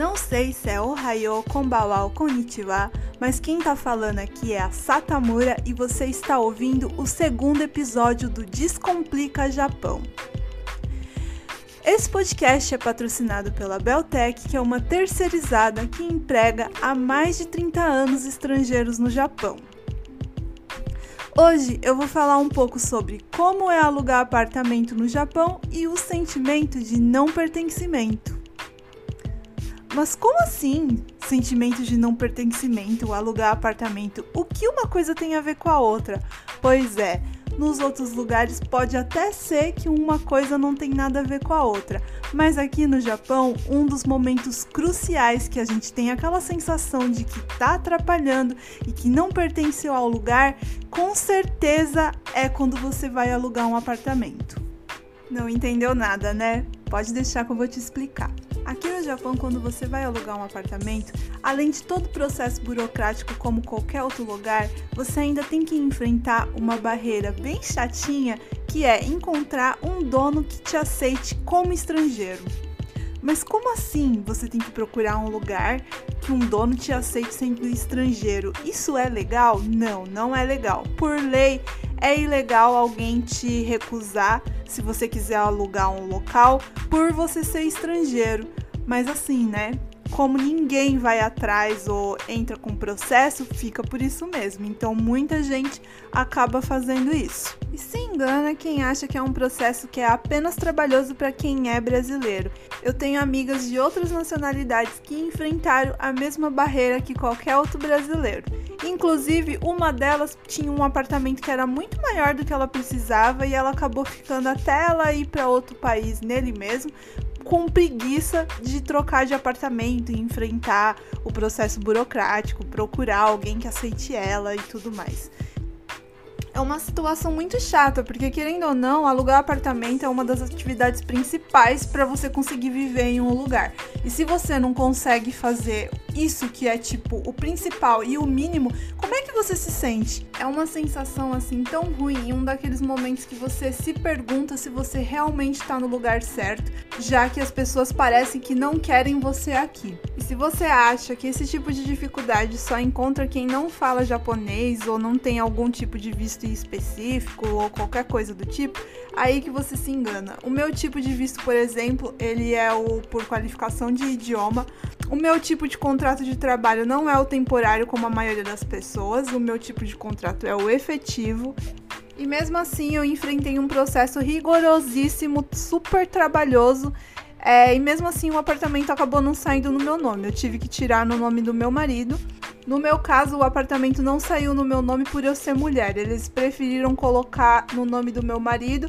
Não sei se é Ohio, Konbawa ou Konnichiwa, mas quem tá falando aqui é a Satamura e você está ouvindo o segundo episódio do Descomplica Japão. Esse podcast é patrocinado pela Beltec, que é uma terceirizada que emprega há mais de 30 anos estrangeiros no Japão. Hoje eu vou falar um pouco sobre como é alugar apartamento no Japão e o sentimento de não pertencimento. Mas como assim? Sentimento de não pertencimento, alugar apartamento. O que uma coisa tem a ver com a outra? Pois é, nos outros lugares pode até ser que uma coisa não tem nada a ver com a outra, mas aqui no Japão, um dos momentos cruciais que a gente tem aquela sensação de que tá atrapalhando e que não pertenceu ao lugar, com certeza é quando você vai alugar um apartamento. Não entendeu nada, né? Pode deixar que eu vou te explicar. Aqui no Japão, quando você vai alugar um apartamento, além de todo o processo burocrático como qualquer outro lugar, você ainda tem que enfrentar uma barreira bem chatinha que é encontrar um dono que te aceite como estrangeiro. Mas como assim você tem que procurar um lugar que um dono te aceite sendo estrangeiro? Isso é legal? Não, não é legal. Por lei, é ilegal alguém te recusar se você quiser alugar um local por você ser estrangeiro. Mas assim, né? Como ninguém vai atrás ou entra com processo, fica por isso mesmo. Então muita gente acaba fazendo isso. E se engana quem acha que é um processo que é apenas trabalhoso para quem é brasileiro. Eu tenho amigas de outras nacionalidades que enfrentaram a mesma barreira que qualquer outro brasileiro. Inclusive, uma delas tinha um apartamento que era muito maior do que ela precisava e ela acabou ficando até ela ir para outro país nele mesmo, com preguiça de trocar de apartamento e enfrentar o processo burocrático, procurar alguém que aceite ela e tudo mais é uma situação muito chata, porque querendo ou não, alugar apartamento é uma das atividades principais para você conseguir viver em um lugar. E se você não consegue fazer isso que é tipo o principal e o mínimo, como é que você se sente? É uma sensação assim tão ruim, um daqueles momentos que você se pergunta se você realmente está no lugar certo, já que as pessoas parecem que não querem você aqui. E se você acha que esse tipo de dificuldade só encontra quem não fala japonês ou não tem algum tipo de visto específico ou qualquer coisa do tipo, aí que você se engana. O meu tipo de visto, por exemplo, ele é o por qualificação de idioma. O meu tipo de contrato de trabalho não é o temporário como a maioria das pessoas. O meu tipo de contrato é o efetivo. E mesmo assim eu enfrentei um processo rigorosíssimo, super trabalhoso. É, e mesmo assim o apartamento acabou não saindo no meu nome. Eu tive que tirar no nome do meu marido. No meu caso, o apartamento não saiu no meu nome por eu ser mulher. Eles preferiram colocar no nome do meu marido.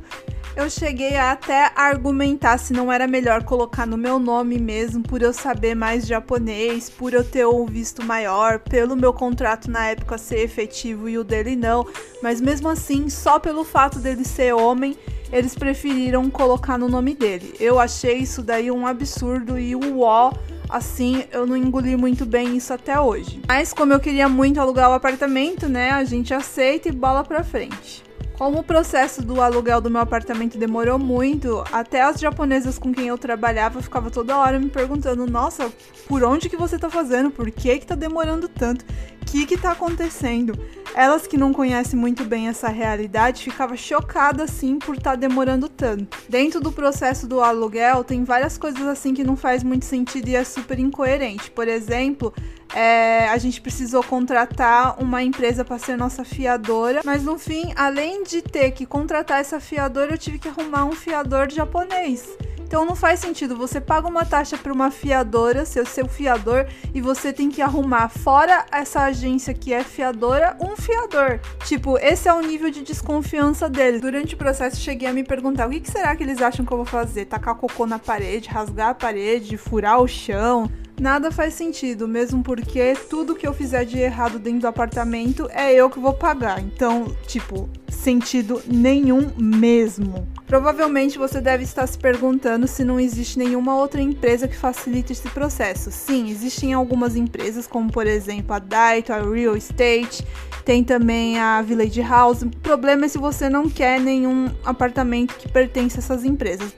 Eu cheguei a até argumentar se não era melhor colocar no meu nome mesmo, por eu saber mais japonês, por eu ter um visto maior, pelo meu contrato na época ser efetivo e o dele não. Mas mesmo assim, só pelo fato dele ser homem, eles preferiram colocar no nome dele. Eu achei isso daí um absurdo e o ó assim, eu não engoli muito bem isso até hoje. Mas como eu queria muito alugar o apartamento, né, a gente aceita e bola pra frente. Como o processo do aluguel do meu apartamento demorou muito, até as japonesas com quem eu trabalhava ficava toda hora me perguntando: "Nossa, por onde que você tá fazendo? Por que que tá demorando tanto? O que que tá acontecendo?" Elas que não conhecem muito bem essa realidade ficavam chocadas assim por estar tá demorando tanto. Dentro do processo do aluguel tem várias coisas assim que não faz muito sentido e é super incoerente. Por exemplo, é, a gente precisou contratar uma empresa para ser nossa fiadora, mas no fim, além de ter que contratar essa fiadora, eu tive que arrumar um fiador japonês. Então não faz sentido. Você paga uma taxa para uma fiadora, seu seu fiador, e você tem que arrumar fora essa agência que é fiadora, um fiador. Tipo, esse é o nível de desconfiança deles. Durante o processo cheguei a me perguntar: o que, que será que eles acham que eu vou fazer? Tacar cocô na parede, rasgar a parede, furar o chão? Nada faz sentido, mesmo porque tudo que eu fizer de errado dentro do apartamento é eu que vou pagar. Então, tipo, sentido nenhum mesmo. Provavelmente você deve estar se perguntando se não existe nenhuma outra empresa que facilite esse processo. Sim, existem algumas empresas, como por exemplo a Daito, a Real Estate, tem também a Village House. O problema é se você não quer nenhum apartamento que pertence a essas empresas.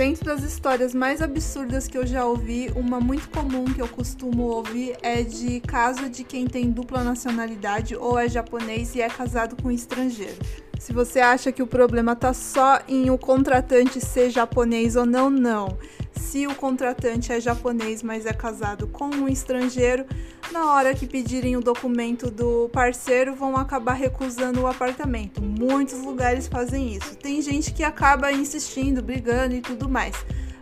Dentro das histórias mais absurdas que eu já ouvi, uma muito comum que eu costumo ouvir é de caso de quem tem dupla nacionalidade ou é japonês e é casado com um estrangeiro. Se você acha que o problema tá só em o contratante ser japonês ou não, não. Se o contratante é japonês, mas é casado com um estrangeiro, na hora que pedirem o documento do parceiro, vão acabar recusando o apartamento. Muitos lugares fazem isso. Tem gente que acaba insistindo, brigando e tudo mais,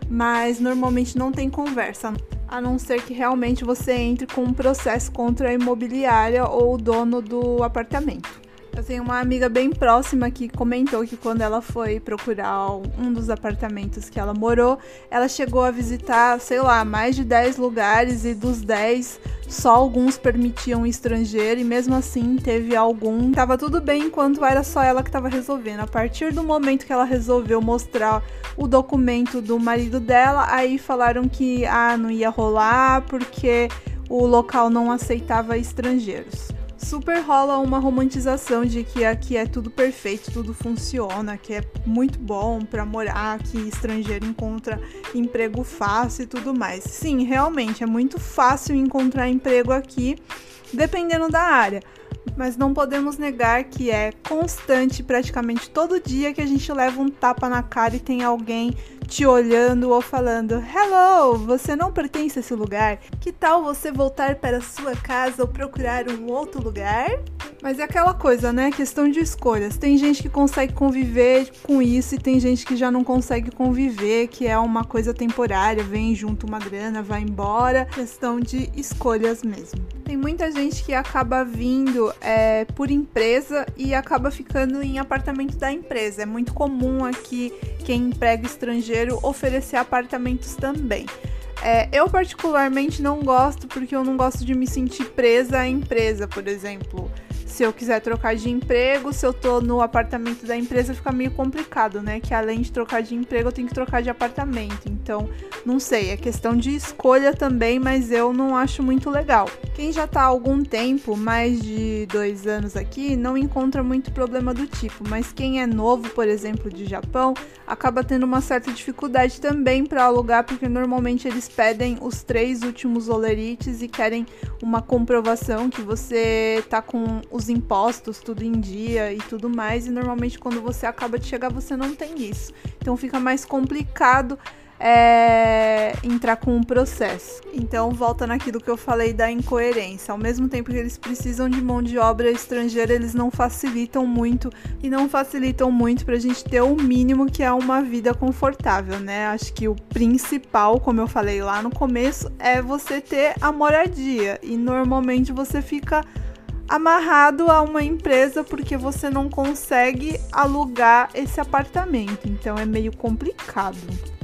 mas normalmente não tem conversa a não ser que realmente você entre com um processo contra a imobiliária ou o dono do apartamento. Eu tenho uma amiga bem próxima que comentou que quando ela foi procurar um dos apartamentos que ela morou, ela chegou a visitar, sei lá, mais de 10 lugares e dos 10 só alguns permitiam estrangeiro e mesmo assim teve algum. Tava tudo bem enquanto era só ela que estava resolvendo. A partir do momento que ela resolveu mostrar o documento do marido dela, aí falaram que ah, não ia rolar porque o local não aceitava estrangeiros super rola uma romantização de que aqui é tudo perfeito, tudo funciona, que é muito bom para morar, que estrangeiro encontra emprego fácil e tudo mais. Sim, realmente é muito fácil encontrar emprego aqui, dependendo da área. Mas não podemos negar que é constante, praticamente todo dia, que a gente leva um tapa na cara e tem alguém te olhando ou falando: Hello, você não pertence a esse lugar? Que tal você voltar para sua casa ou procurar um outro lugar? Mas é aquela coisa, né? Questão de escolhas. Tem gente que consegue conviver com isso e tem gente que já não consegue conviver, que é uma coisa temporária, vem junto uma grana, vai embora. Questão de escolhas mesmo. Tem muita gente que acaba vindo é, por empresa e acaba ficando em apartamento da empresa. É muito comum aqui quem emprega estrangeiro oferecer apartamentos também. É, eu particularmente não gosto porque eu não gosto de me sentir presa à empresa, por exemplo se eu quiser trocar de emprego, se eu tô no apartamento da empresa, fica meio complicado, né? Que além de trocar de emprego, eu tenho que trocar de apartamento. Então, não sei, é questão de escolha também, mas eu não acho muito legal. Quem já tá há algum tempo, mais de dois anos aqui, não encontra muito problema do tipo, mas quem é novo, por exemplo, de Japão, acaba tendo uma certa dificuldade também para alugar, porque normalmente eles pedem os três últimos olerites e querem uma comprovação que você tá com os impostos tudo em dia e tudo mais, e normalmente quando você acaba de chegar você não tem isso. Então fica mais complicado é, entrar com um processo. Então volta naquilo que eu falei da incoerência. Ao mesmo tempo que eles precisam de mão de obra estrangeira, eles não facilitam muito e não facilitam muito para a gente ter o mínimo que é uma vida confortável, né? Acho que o principal, como eu falei lá no começo, é você ter a moradia e normalmente você fica amarrado a uma empresa porque você não consegue alugar esse apartamento. Então é meio complicado.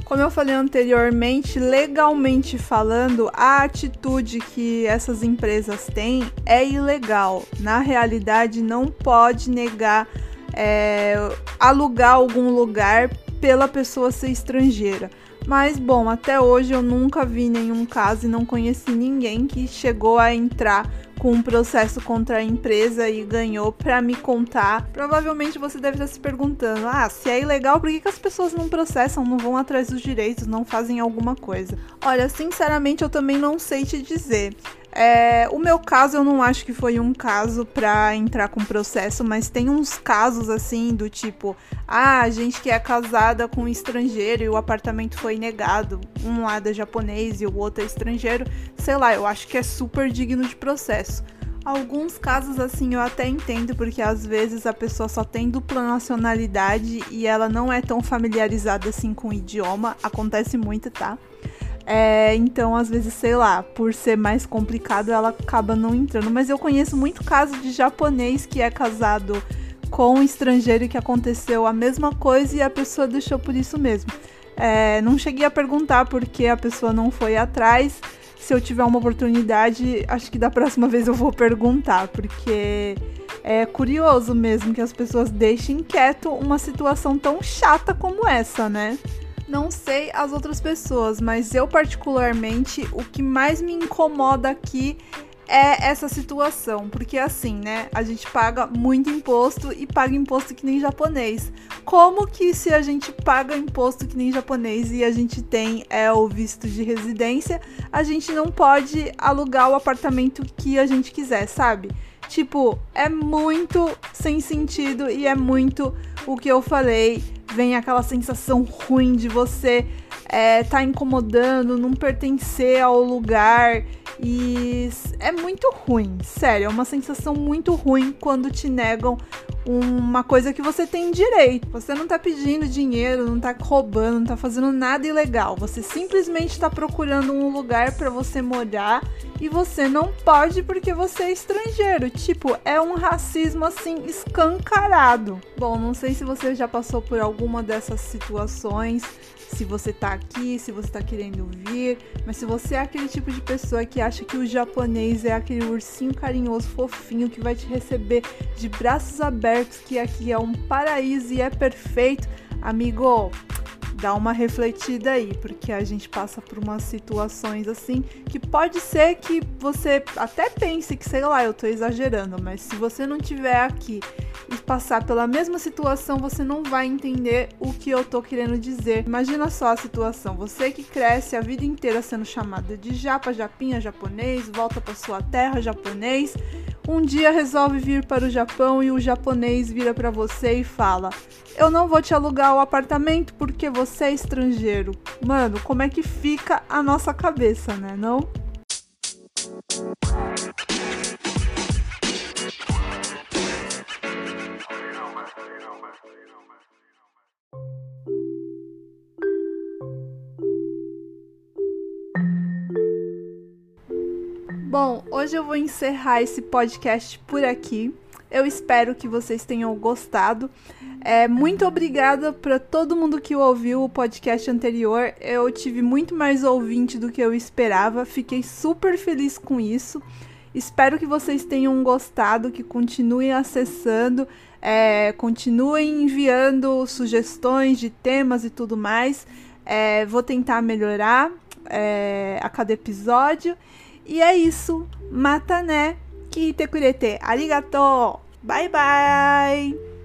Como eu falei anteriormente, legalmente falando, a atitude que essas empresas têm é ilegal. Na realidade, não pode negar é, alugar algum lugar pela pessoa ser estrangeira. Mas bom, até hoje eu nunca vi nenhum caso e não conheci ninguém que chegou a entrar com um processo contra a empresa e ganhou para me contar. Provavelmente você deve estar se perguntando: ah, se é ilegal, por que, que as pessoas não processam, não vão atrás dos direitos, não fazem alguma coisa? Olha, sinceramente eu também não sei te dizer. É, o meu caso eu não acho que foi um caso para entrar com processo, mas tem uns casos assim do tipo, ah, a gente que é casada com um estrangeiro e o apartamento foi negado, um lado é japonês e o outro é estrangeiro, sei lá, eu acho que é super digno de processo. Alguns casos assim eu até entendo, porque às vezes a pessoa só tem dupla nacionalidade e ela não é tão familiarizada assim com o idioma, acontece muito, tá? É, então, às vezes, sei lá, por ser mais complicado, ela acaba não entrando. Mas eu conheço muito caso de japonês que é casado com um estrangeiro que aconteceu a mesma coisa e a pessoa deixou por isso mesmo. É, não cheguei a perguntar por que a pessoa não foi atrás. Se eu tiver uma oportunidade, acho que da próxima vez eu vou perguntar, porque é curioso mesmo que as pessoas deixem quieto uma situação tão chata como essa, né? Não sei as outras pessoas, mas eu particularmente o que mais me incomoda aqui é essa situação, porque assim, né? A gente paga muito imposto e paga imposto que nem japonês. Como que se a gente paga imposto que nem japonês e a gente tem é o visto de residência, a gente não pode alugar o apartamento que a gente quiser, sabe? Tipo, é muito sem sentido e é muito o que eu falei. Vem aquela sensação ruim de você é, tá incomodando, não pertencer ao lugar. E é muito ruim, sério, é uma sensação muito ruim quando te negam uma coisa que você tem direito. Você não tá pedindo dinheiro, não tá roubando, não tá fazendo nada ilegal. Você simplesmente tá procurando um lugar para você morar e você não pode porque você é estrangeiro. Tipo, é um racismo assim escancarado. Bom, não sei se você já passou por alguma dessas situações se você tá aqui, se você tá querendo vir, mas se você é aquele tipo de pessoa que acha que o japonês é aquele ursinho carinhoso, fofinho, que vai te receber de braços abertos, que aqui é um paraíso e é perfeito, amigo, dá uma refletida aí, porque a gente passa por umas situações assim que pode ser que você até pense que, sei lá, eu tô exagerando, mas se você não tiver aqui e passar pela mesma situação, você não vai entender o que eu tô querendo dizer. Imagina só a situação, você que cresce a vida inteira sendo chamada de japa, japinha, japonês, volta para sua terra, japonês, um dia resolve vir para o Japão e o japonês vira para você e fala: Eu não vou te alugar o apartamento porque você é estrangeiro. Mano, como é que fica a nossa cabeça, né? Não? Bom, hoje eu vou encerrar esse podcast por aqui. Eu espero que vocês tenham gostado. É, muito obrigada para todo mundo que ouviu o podcast anterior. Eu tive muito mais ouvinte do que eu esperava. Fiquei super feliz com isso. Espero que vocês tenham gostado, que continuem acessando, é, continuem enviando sugestões de temas e tudo mais. É, vou tentar melhorar é, a cada episódio. E é isso. Mata né. Kihite kurete arigatou. Bye bye.